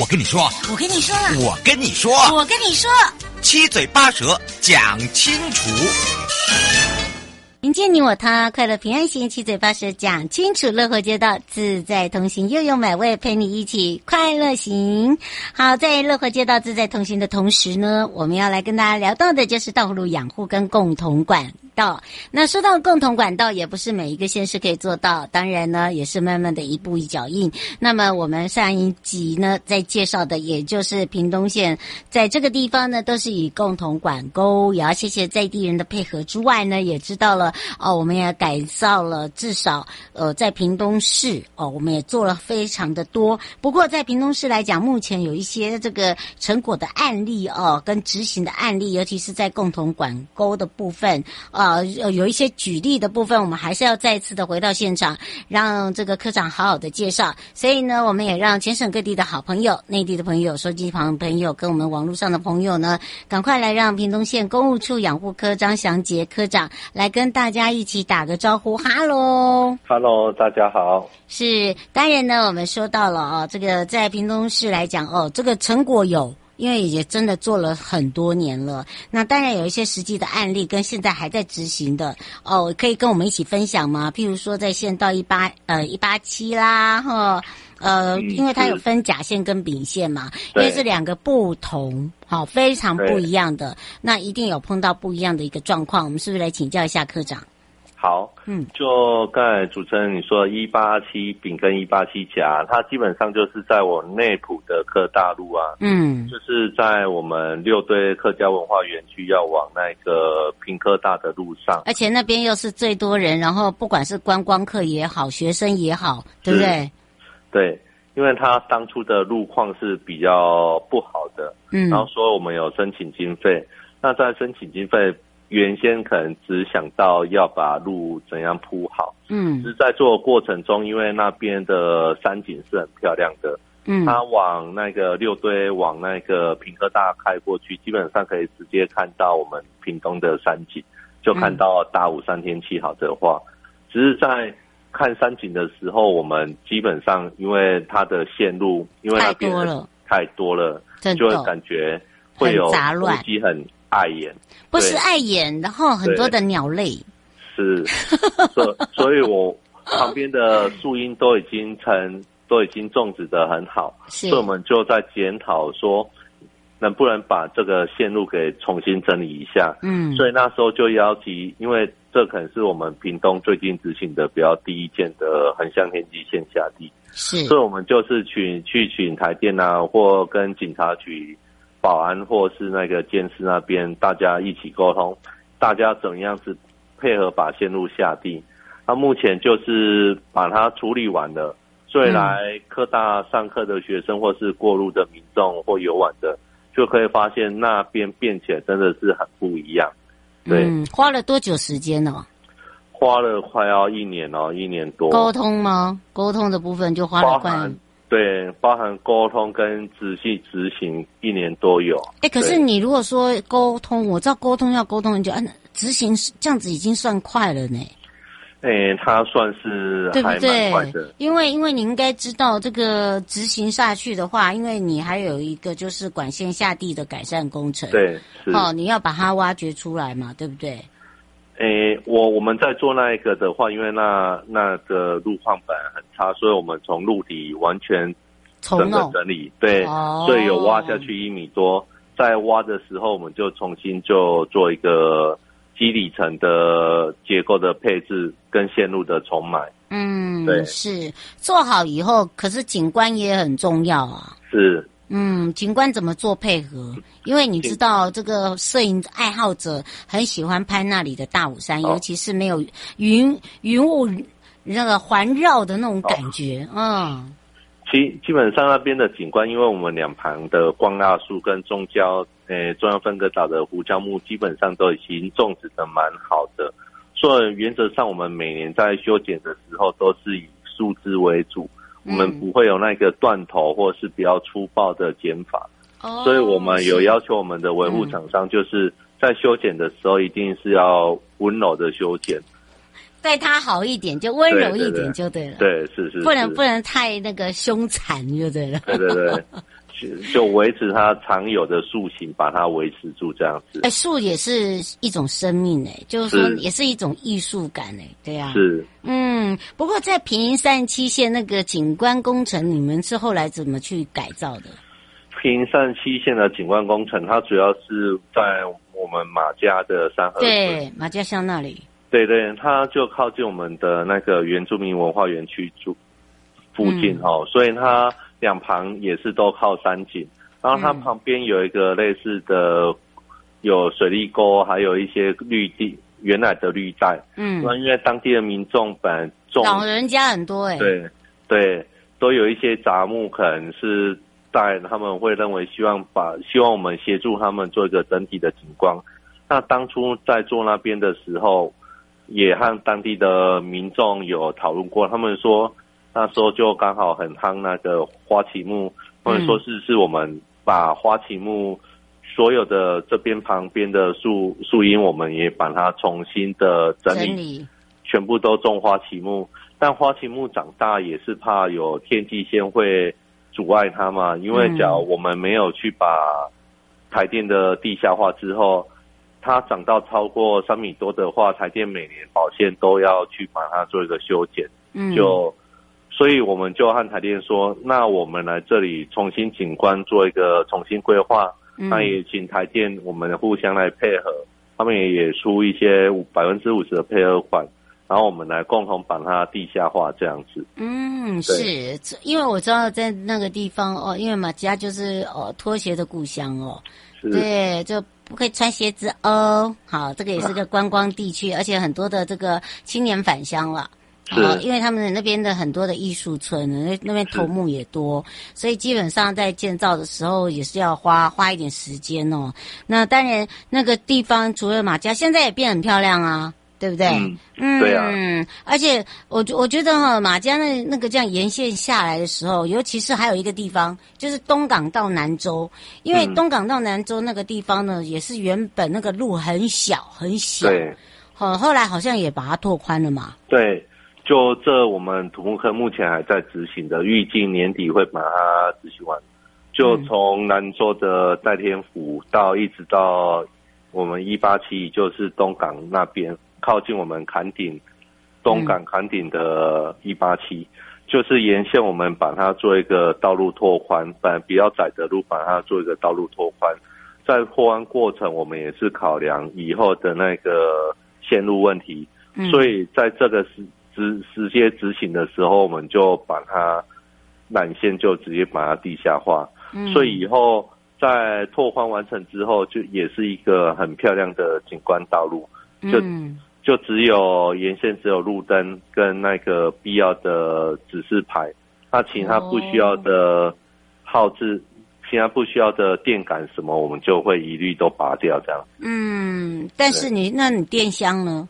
我跟你说，我跟你说，我跟你说，我跟你说，七嘴八舌讲清楚。迎接你我他，快乐平安行，七嘴八舌讲清楚，乐活街道自在同行，又有美味陪你一起快乐行。好，在乐活街道自在同行的同时呢，我们要来跟大家聊到的就是道路养护跟共同管道。那说到共同管道，也不是每一个县市可以做到，当然呢，也是慢慢的一步一脚印。那么我们上一集呢，在介绍的也就是屏东县，在这个地方呢，都是以共同管沟，也要谢谢在地人的配合之外呢，也知道了。哦，我们也改造了，至少呃，在屏东市哦，我们也做了非常的多。不过在屏东市来讲，目前有一些这个成果的案例哦，跟执行的案例，尤其是在共同管沟的部分，呃，有一些举例的部分，我们还是要再次的回到现场，让这个科长好好的介绍。所以呢，我们也让全省各地的好朋友、内地的朋友、手机旁朋友跟我们网络上的朋友呢，赶快来让屏东县公务处养护科张祥杰科长来跟大。大家一起打个招呼，哈喽，哈喽，大家好。是，当然呢，我们说到了哦，这个在屏东市来讲哦，这个成果有，因为也真的做了很多年了。那当然有一些实际的案例跟现在还在执行的哦，可以跟我们一起分享吗？譬如说在线到一八呃一八七啦，哈。呃，因为它有分甲线跟丙线嘛，因为是两个不同，好，非常不一样的，那一定有碰到不一样的一个状况。我们是不是来请教一下科长？好，嗯，就刚才主持人你说一八七丙跟一八七甲，它基本上就是在我内埔的科大路啊，嗯，就是在我们六堆客家文化园区要往那个屏科大的路上，而且那边又是最多人，然后不管是观光客也好，学生也好，对不对？对，因为他当初的路况是比较不好的，嗯，然后说我们有申请经费，那在申请经费原先可能只想到要把路怎样铺好，嗯，是在做过程中，因为那边的山景是很漂亮的，嗯，它往那个六堆往那个平科大开过去，基本上可以直接看到我们屏东的山景，就看到大武山天气好的话，只是在。看山景的时候，我们基本上因为它的线路，因为那边太多了，太多了，就会感觉会有杂乱，很碍眼。不是碍眼，然后很多的鸟类。是，所所以，我旁边的树荫都已经成，都已经种植的很好，所以我们就在检讨说，能不能把这个线路给重新整理一下。嗯，所以那时候就邀集，因为。这可能是我们屏东最近执行的比较第一件的横向天际线下地，是，所以我们就是去去请台电啊，或跟警察局、保安或是那个监视那边，大家一起沟通，大家怎样子配合把线路下地。那目前就是把它处理完了，所以来科大上课的学生或是过路的民众或游玩的，就可以发现那边变起来真的是很不一样。对，嗯，花了多久时间呢？花了快要一年哦，一年多。沟通吗？沟通的部分就花了快。对，包含沟通跟仔细执行一年多有。哎，可是你如果说沟通，我知道沟通要沟通很久，按执行这样子已经算快了呢。哎，他算是还蛮快的，对不对？因为因为你应该知道，这个执行下去的话，因为你还有一个就是管线下地的改善工程，对，是哦，你要把它挖掘出来嘛，对不对？诶，我我们在做那一个的话，因为那那个路况本来很差，所以我们从路底完全整个整理，对，哦、所以有挖下去一米多，在挖的时候，我们就重新就做一个。基底层的结构的配置跟线路的重买，嗯，对，是做好以后，可是景观也很重要啊。是，嗯，景观怎么做配合？因为你知道，这个摄影爱好者很喜欢拍那里的大武山，尤其是没有云云雾那个环绕的那种感觉，嗯。基基本上那边的景观，因为我们两旁的光蜡树跟中焦，呃，中央分割岛的胡椒木，基本上都已经种植的蛮好的，所以原则上我们每年在修剪的时候都是以树枝为主，我们不会有那个断头或是比较粗暴的剪法，哦，所以我们有要求我们的维护厂商，就是在修剪的时候一定是要温柔的修剪。对他好一点，就温柔一点就对了。对，是，是，不能不能太那个凶残就对了。对对对，就维持它常有的树形，把它维持住这样子。哎，树也是一种生命哎，就是说也是一种艺术感哎，对呀、啊。是。嗯，不过在平林三七线那个景观工程，你们是后来怎么去改造的？平林三七线的景观工程，它主要是在我们马家的山河对马家乡那里。对对，它就靠近我们的那个原住民文化园区住附近哦，嗯、所以它两旁也是都靠山景，然后它旁边有一个类似的有水利沟，还有一些绿地，原来的绿带。嗯，那因为当地的民众本老人家很多哎，对对，都有一些杂木，可能是在他们会认为希望把希望我们协助他们做一个整体的景观。那当初在做那边的时候。也和当地的民众有讨论过，他们说那时候就刚好很夯那个花旗木，或者说是是我们把花旗木所有的这边旁边的树树荫，我们也把它重新的整理，整理全部都种花旗木。但花旗木长大也是怕有天际线会阻碍它嘛，因为假如我们没有去把台电的地下化之后。它长到超过三米多的话，台电每年保线都要去把它做一个修剪。嗯，就所以我们就和台电说，那我们来这里重新景观做一个重新规划。嗯，那也请台电我们互相来配合，他们也也出一些百分之五十的配合款，然后我们来共同把它地下化这样子。嗯，是因为我知道在那个地方哦，因为马家就是哦拖鞋的故乡哦，是对就。不可以穿鞋子哦，好，这个也是个观光地区，而且很多的这个青年返乡了，是，因为他们那边的很多的艺术村，那那边头目也多，所以基本上在建造的时候也是要花花一点时间哦。那当然，那个地方除了马家，现在也变很漂亮啊。对不对？嗯，嗯对啊。而且我我觉得哈，马家那那个这样沿线下来的时候，尤其是还有一个地方，就是东港到南州，因为东港到南州那个地方呢，也是原本那个路很小很小，对。后后来好像也把它拓宽了嘛。对，就这我们土木科目前还在执行的，预计年底会把它执行完。就从南州的代天府到一直到我们一八七，就是东港那边。靠近我们坎顶，东港坎顶的一八七，就是沿线我们把它做一个道路拓宽，把比较窄的路把它做一个道路拓宽，在拓宽过程我们也是考量以后的那个线路问题，所以在这个时直直接执行的时候，我们就把它缆线就直接把它地下化，所以以后在拓宽完成之后，就也是一个很漂亮的景观道路，就。就只有沿线只有路灯跟那个必要的指示牌，那其他不需要的号志，哦、其他不需要的电杆什么，我们就会一律都拔掉这样。嗯，但是你那你电箱呢？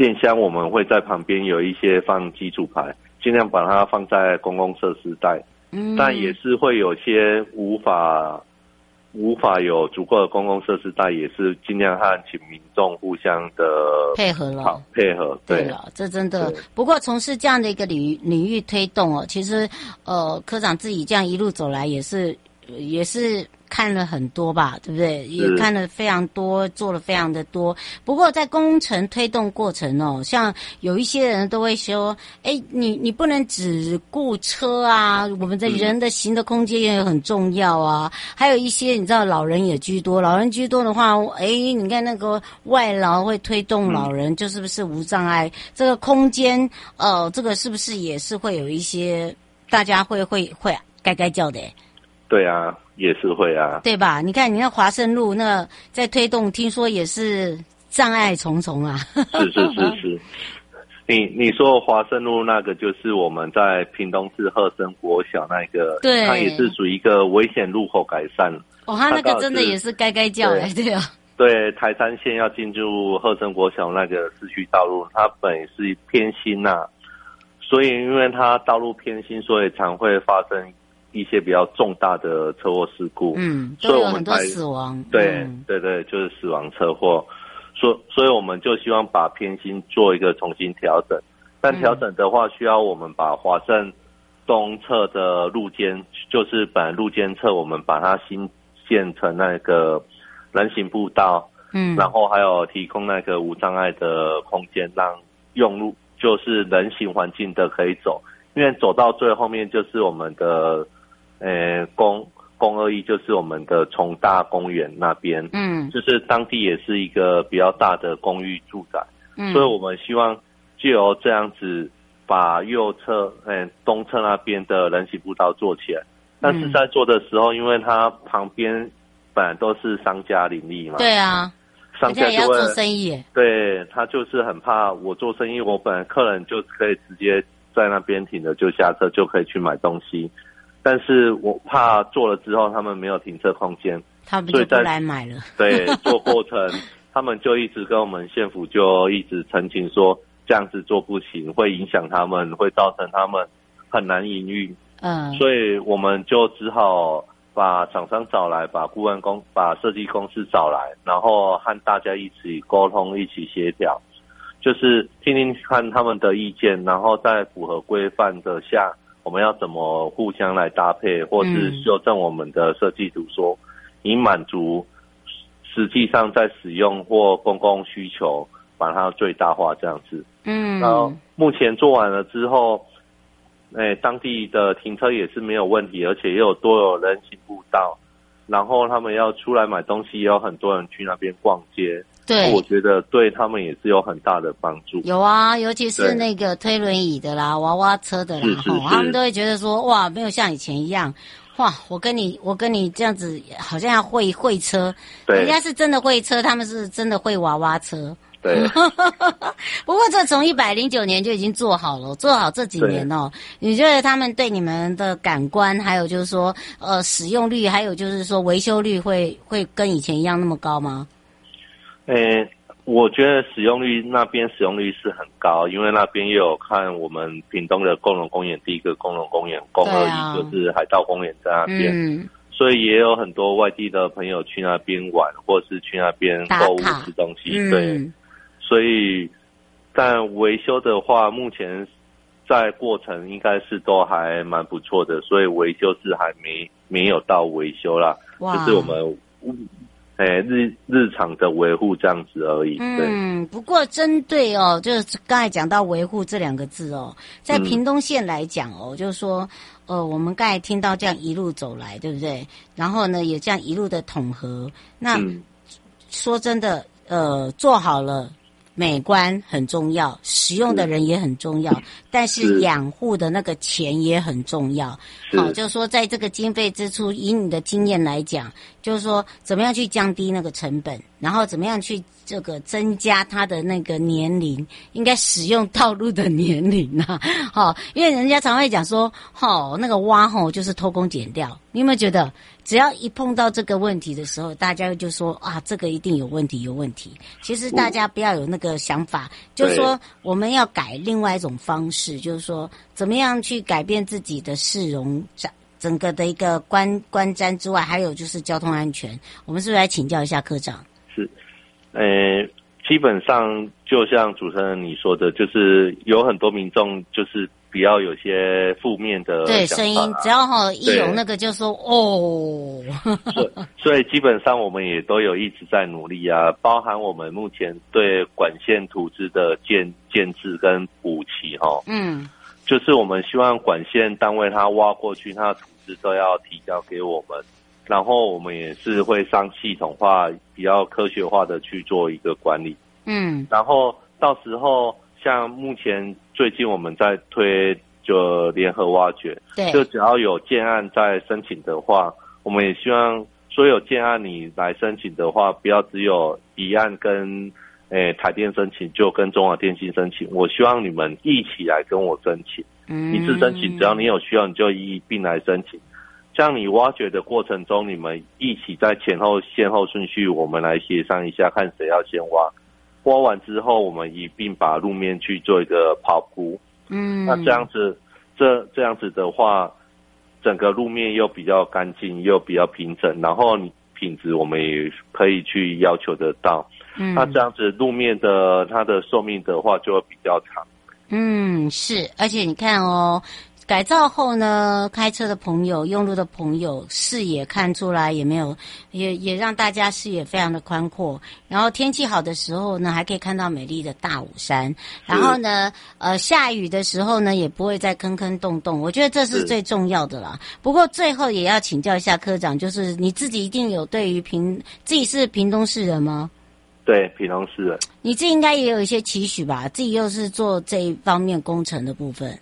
电箱我们会在旁边有一些放基础牌，尽量把它放在公共设施带。嗯，但也是会有些无法无法有足够的公共设施带，也是尽量和请民众互相的配合了，好配合。对，对了，这真的。不过从事这样的一个领域领域推动哦，其实呃，科长自己这样一路走来也是也是。看了很多吧，对不对？也看了非常多，做了非常的多。不过在工程推动过程哦，像有一些人都会说：“哎，你你不能只顾车啊，我们的人的行的空间也很重要啊。嗯”还有一些你知道，老人也居多，老人居多的话，哎，你看那个外劳会推动老人，就是不是无障碍？嗯、这个空间，呃，这个是不是也是会有一些大家会会会该该叫的？对啊。也是会啊，对吧？你看，你看华盛路那在推动，听说也是障碍重重啊。是是是是，你你说华盛路那个就是我们在屏东市鹤生国小那个，对，它也是属于一个危险路口改善。哦，它那个真的也是该该叫哎，对啊。对，台山线要进入鹤生国小那个市区道路，它本是偏心呐、啊，所以因为它道路偏心，所以常会发生。一些比较重大的车祸事故，嗯，都有很多死亡，对、嗯、对对，就是死亡车祸，所所以我们就希望把偏心做一个重新调整，但调整的话，需要我们把华盛东侧的路肩，就是本来路肩侧，我们把它新建成那个人行步道，嗯，然后还有提供那个无障碍的空间，让用路就是人行环境的可以走，因为走到最后面就是我们的。呃，公公二一就是我们的重大公园那边，嗯，就是当地也是一个比较大的公寓住宅，嗯，所以我们希望借由这样子把右侧，呃，东侧那边的人行步道做起来。但是在做的时候，因为它旁边本来都是商家林立嘛，对啊，商家就会做生意，对，他就是很怕我做生意，我本来客人就可以直接在那边停着就下车就可以去买东西。但是我怕做了之后他们没有停车空间，他们就不来买了。对，做过程 他们就一直跟我们县府就一直澄清说这样子做不行，会影响他们，会造成他们很难营运。嗯，所以我们就只好把厂商找来，把顾问公，把设计公司找来，然后和大家一起沟通，一起协调，就是听听看他们的意见，然后在符合规范的下。我们要怎么互相来搭配，或是修正我们的设计图，说以满足实际上在使用或公共需求，把它最大化这样子。嗯，然后目前做完了之后，哎，当地的停车也是没有问题，而且也有多有人行步道，然后他们要出来买东西，也有很多人去那边逛街。对，我觉得对他们也是有很大的帮助。有啊，尤其是那个推轮椅的啦、娃娃车的啦，他们都会觉得说，哇，没有像以前一样，哇，我跟你，我跟你这样子，好像要会会车，对，人家是真的会车，他们是真的会娃娃车。对。不过这从一百零九年就已经做好了，做好这几年哦，你觉得他们对你们的感官，还有就是说，呃，使用率，还有就是说维修率会会跟以前一样那么高吗？诶、欸，我觉得使用率那边使用率是很高，因为那边也有看我们屏东的共荣公园，第一个共荣公园，公二一就是海盗公园在那边，嗯，所以也有很多外地的朋友去那边玩，或是去那边购物吃东西，对，嗯，所以但维修的话，目前在过程应该是都还蛮不错的，所以维修是还没没有到维修啦，就是我们。哎，日日常的维护这样子而已。嗯，不过针对哦，就是刚才讲到维护这两个字哦，在屏东县来讲哦，嗯、就是说，呃，我们刚才听到这样一路走来，对不对？然后呢，也这样一路的统合。那、嗯、说真的，呃，做好了。美观很重要，使用的人也很重要，但是养护的那个钱也很重要。好，就是说在这个经费支出，以你的经验来讲，就是说怎么样去降低那个成本，然后怎么样去这个增加它的那个年龄，应该使用道路的年龄啊。好，因为人家常会讲说，好，那个挖吼就是偷工减料，你有没有觉得？只要一碰到这个问题的时候，大家就说啊，这个一定有问题，有问题。其实大家不要有那个想法，就是说我们要改另外一种方式，就是说怎么样去改变自己的市容，整个的一个观观瞻之外，还有就是交通安全，我们是不是来请教一下科长？是，呃，基本上就像主持人你说的，就是有很多民众就是。比较有些负面的、啊、对声音，只要哈一有那个就说哦，所所以基本上我们也都有一直在努力啊，包含我们目前对管线图纸的建建制跟补齐哈，嗯，就是我们希望管线单位他挖过去，他的图纸都要提交给我们，然后我们也是会上系统化、比较科学化的去做一个管理，嗯，然后到时候。像目前最近我们在推就联合挖掘，对，就只要有建案在申请的话，我们也希望所有建案你来申请的话，不要只有一案跟诶、欸、台电申请，就跟中华电信申请。我希望你们一起来跟我申请，嗯，一次申请，只要你有需要，你就一并来申请。像你挖掘的过程中，你们一起在前后先后顺序，我们来协商一下，看谁要先挖。挖完之后，我们一并把路面去做一个刨铺。嗯，那这样子，这这样子的话，整个路面又比较干净，又比较平整，然后你品质我们也可以去要求得到。嗯，那这样子路面的它的寿命的话就会比较长。嗯，是，而且你看哦。改造后呢，开车的朋友、用路的朋友视野看出来也没有，也也让大家视野非常的宽阔。然后天气好的时候呢，还可以看到美丽的大武山。然后呢，呃，下雨的时候呢，也不会再坑坑洞洞。我觉得这是最重要的啦。不过最后也要请教一下科长，就是你自己一定有对于平自己是屏东市人吗？对，屏东市人。你自己应该也有一些期许吧？自己又是做这一方面工程的部分。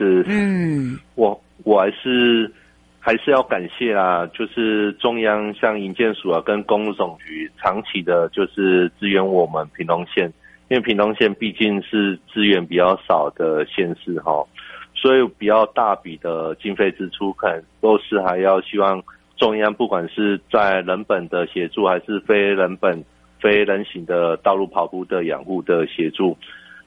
是，嗯，我我还是还是要感谢啊，就是中央像营建署啊，跟公路总局长期的，就是支援我们屏东县，因为屏东县毕竟是资源比较少的县市哈，所以比较大笔的经费支出，可能都是还要希望中央不管是在人本的协助，还是非人本、非人行的道路跑步的养护的协助，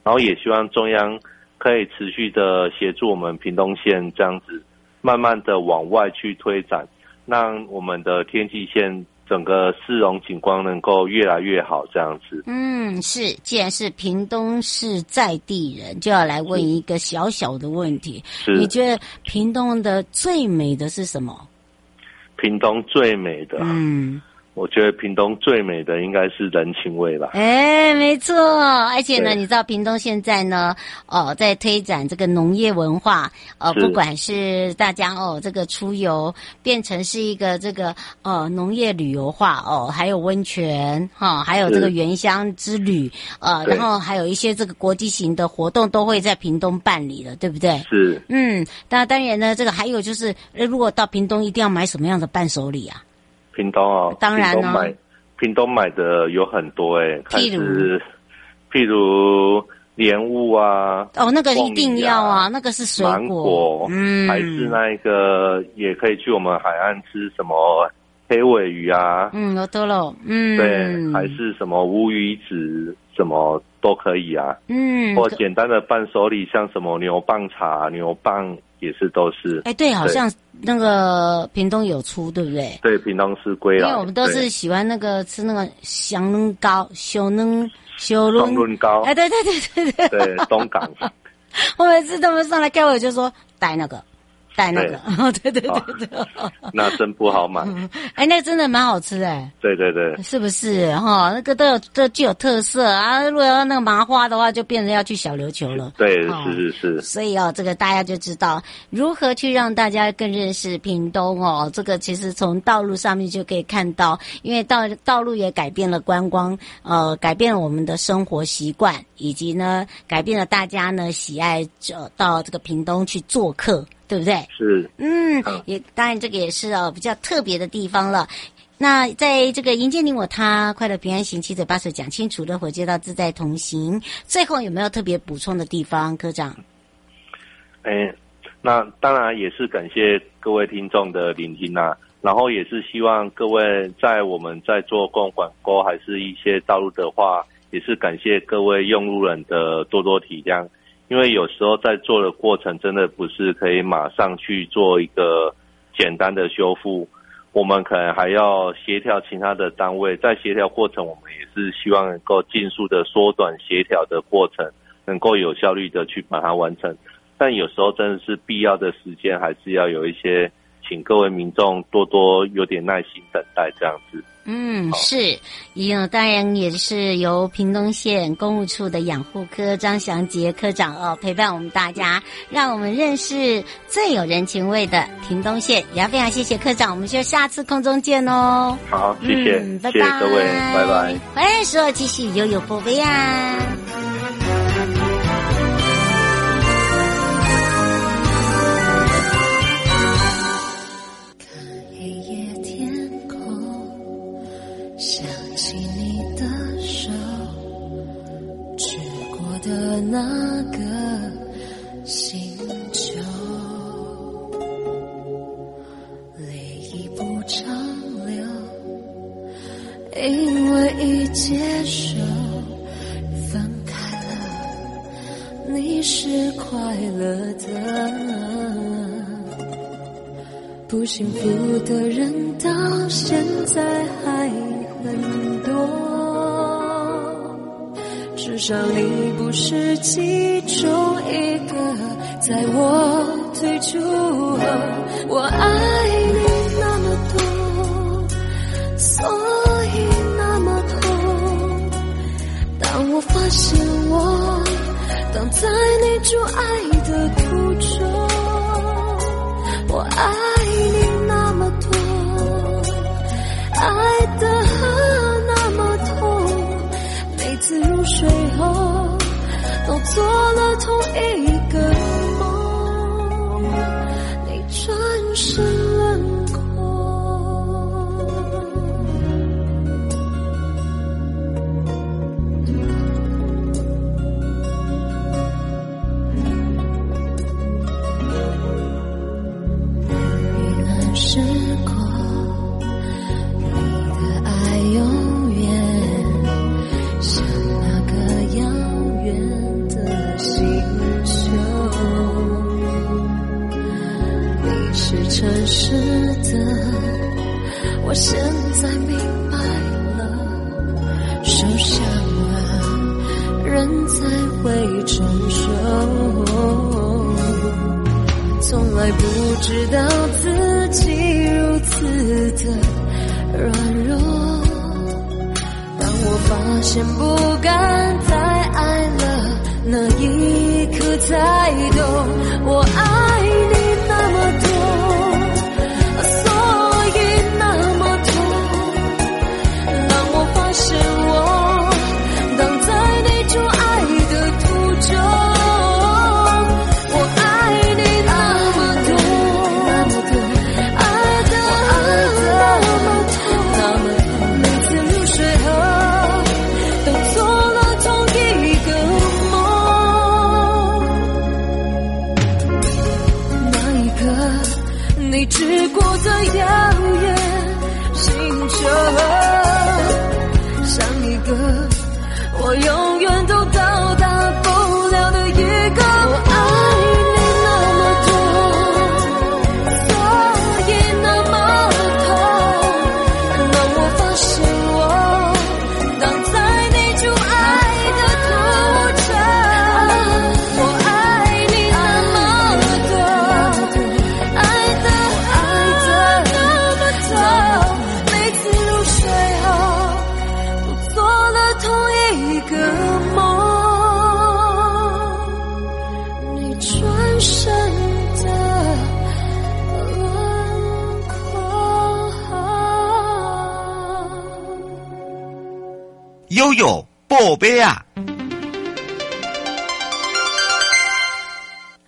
然后也希望中央。可以持续的协助我们屏东县这样子，慢慢的往外去推展，让我们的天际线整个市容景观能够越来越好，这样子。嗯，是，既然是屏东市在地人，就要来问一个小小的问题：是你觉得屏东的最美的是什么？屏东最美的，嗯。我觉得屏东最美的应该是人情味吧。哎，没错，而且呢，你知道屏东现在呢，哦，在推展这个农业文化，呃，不管是大家哦，这个出游变成是一个这个呃农业旅游化哦，还有温泉哈、哦，还有这个原乡之旅，呃，然后还有一些这个国际型的活动都会在屏东办理的，对不对？是。嗯，那当然呢，这个还有就是，如果到屏东一定要买什么样的伴手礼啊？屏东啊，当然了，买屏东买的有很多哎、欸，譬如。譬如莲雾啊，哦，那个一定要啊，那个是水果，芒果，嗯，还是那个也可以去我们海岸吃什么黑尾鱼啊，嗯，有多了，嗯，对，还是什么乌鱼子，什么都可以啊，嗯，或简单的伴手礼，像什么牛蒡茶、牛蒡。也是都是，哎，对，好像那个屏东有出，对不对？对，屏东是归了。因为我们都是喜欢那个吃那个香嫩糕、小嫩、小嫩糕。哎，对对对对对。对，东港。我每次他们上来开会就说带那个。带那个，对 对对对，那真不好买。哎，那真的蛮好吃哎。对对对，是不是哈？那个都有都具有特色啊。如果要那个麻花的话，就变成要去小琉球了。对，是是是。所以哦，这个大家就知道如何去让大家更认识屏东哦。这个其实从道路上面就可以看到，因为道道路也改变了观光，呃，改变了我们的生活习惯，以及呢，改变了大家呢喜爱这到这个屏东去做客。对不对？是，嗯，也当然这个也是哦比较特别的地方了。那在这个迎接你我他，快乐平安行，七嘴八舌讲清楚，乐活街道自在同行。最后有没有特别补充的地方，科长？哎，那当然也是感谢各位听众的聆听啊，然后也是希望各位在我们在做公共广播还是一些道路的话，也是感谢各位用路人的多多体谅。因为有时候在做的过程，真的不是可以马上去做一个简单的修复，我们可能还要协调其他的单位，在协调过程，我们也是希望能够尽速的缩短协调的过程，能够有效率的去把它完成。但有时候真的是必要的时间，还是要有一些，请各位民众多多有点耐心等待这样子。嗯，是，有当然也是由屏东县公务处的养护科张祥杰科长哦陪伴我们大家，让我们认识最有人情味的屏东县。也要非常谢谢科长，我们就下次空中见哦。好，谢谢，嗯、拜拜谢谢各位，拜拜。回来的时候继续悠悠宝贝呀。其中一个，在我退出后，我爱你那么多，所以那么痛。当我发现我挡在你阻爱的途中，我爱都做了同一个受伤了人才会承受从来不知道自己如此的软弱。当我发现不敢再爱了那一刻才懂我爱。我有。宝贝啊！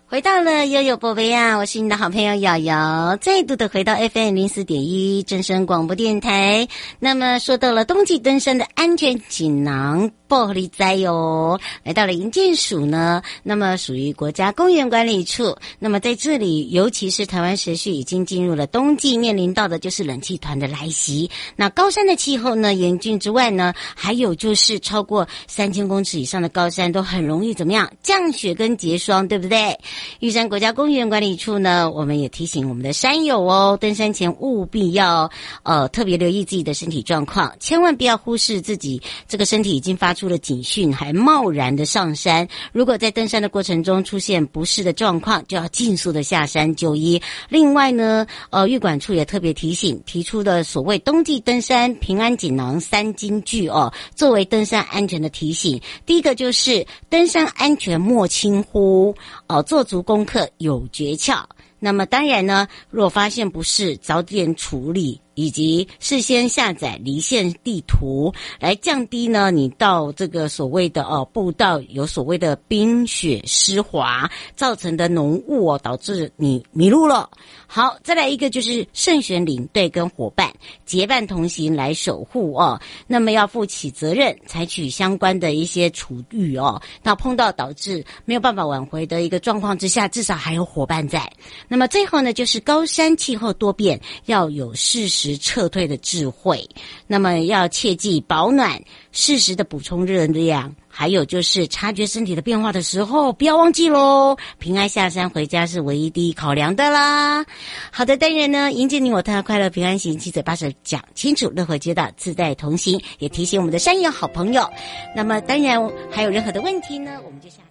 回到了悠悠宝贝啊！我是你的好朋友瑶瑶，再度的回到 FM 零四点一正声广播电台。那么说到了冬季登山的安全锦囊。玻璃灾哟，来到了营建署呢，那么属于国家公园管理处。那么在这里，尤其是台湾时序已经进入了冬季，面临到的就是冷气团的来袭。那高山的气候呢，严峻之外呢，还有就是超过三千公尺以上的高山都很容易怎么样降雪跟结霜，对不对？玉山国家公园管理处呢，我们也提醒我们的山友哦，登山前务必要呃特别留意自己的身体状况，千万不要忽视自己这个身体已经发出了警讯，还贸然的上山。如果在登山的过程中出现不适的状况，就要尽速的下山就医。另外呢，呃，玉管处也特别提醒，提出的所谓冬季登山平安锦囊三金句哦，作为登山安全的提醒。第一个就是登山安全莫轻忽哦，做足功课有诀窍。那么当然呢，若发现不适，早点处理。以及事先下载离线地图，来降低呢你到这个所谓的哦步道有所谓的冰雪湿滑造成的浓雾哦，导致你迷路了。好，再来一个就是慎选领队跟伙伴结伴同行来守护哦。那么要负起责任，采取相关的一些处遇哦。那碰到导致没有办法挽回的一个状况之下，至少还有伙伴在。那么最后呢，就是高山气候多变，要有适时时。撤退的智慧，那么要切记保暖，适时的补充热量，还有就是察觉身体的变化的时候，不要忘记喽。平安下山回家是唯一第一考量的啦。好的，当然呢，迎接你我他，快乐平安行，七嘴八舌讲清楚，乐活街道自在同行，也提醒我们的山友好朋友。那么当然还有任何的问题呢，我们就下。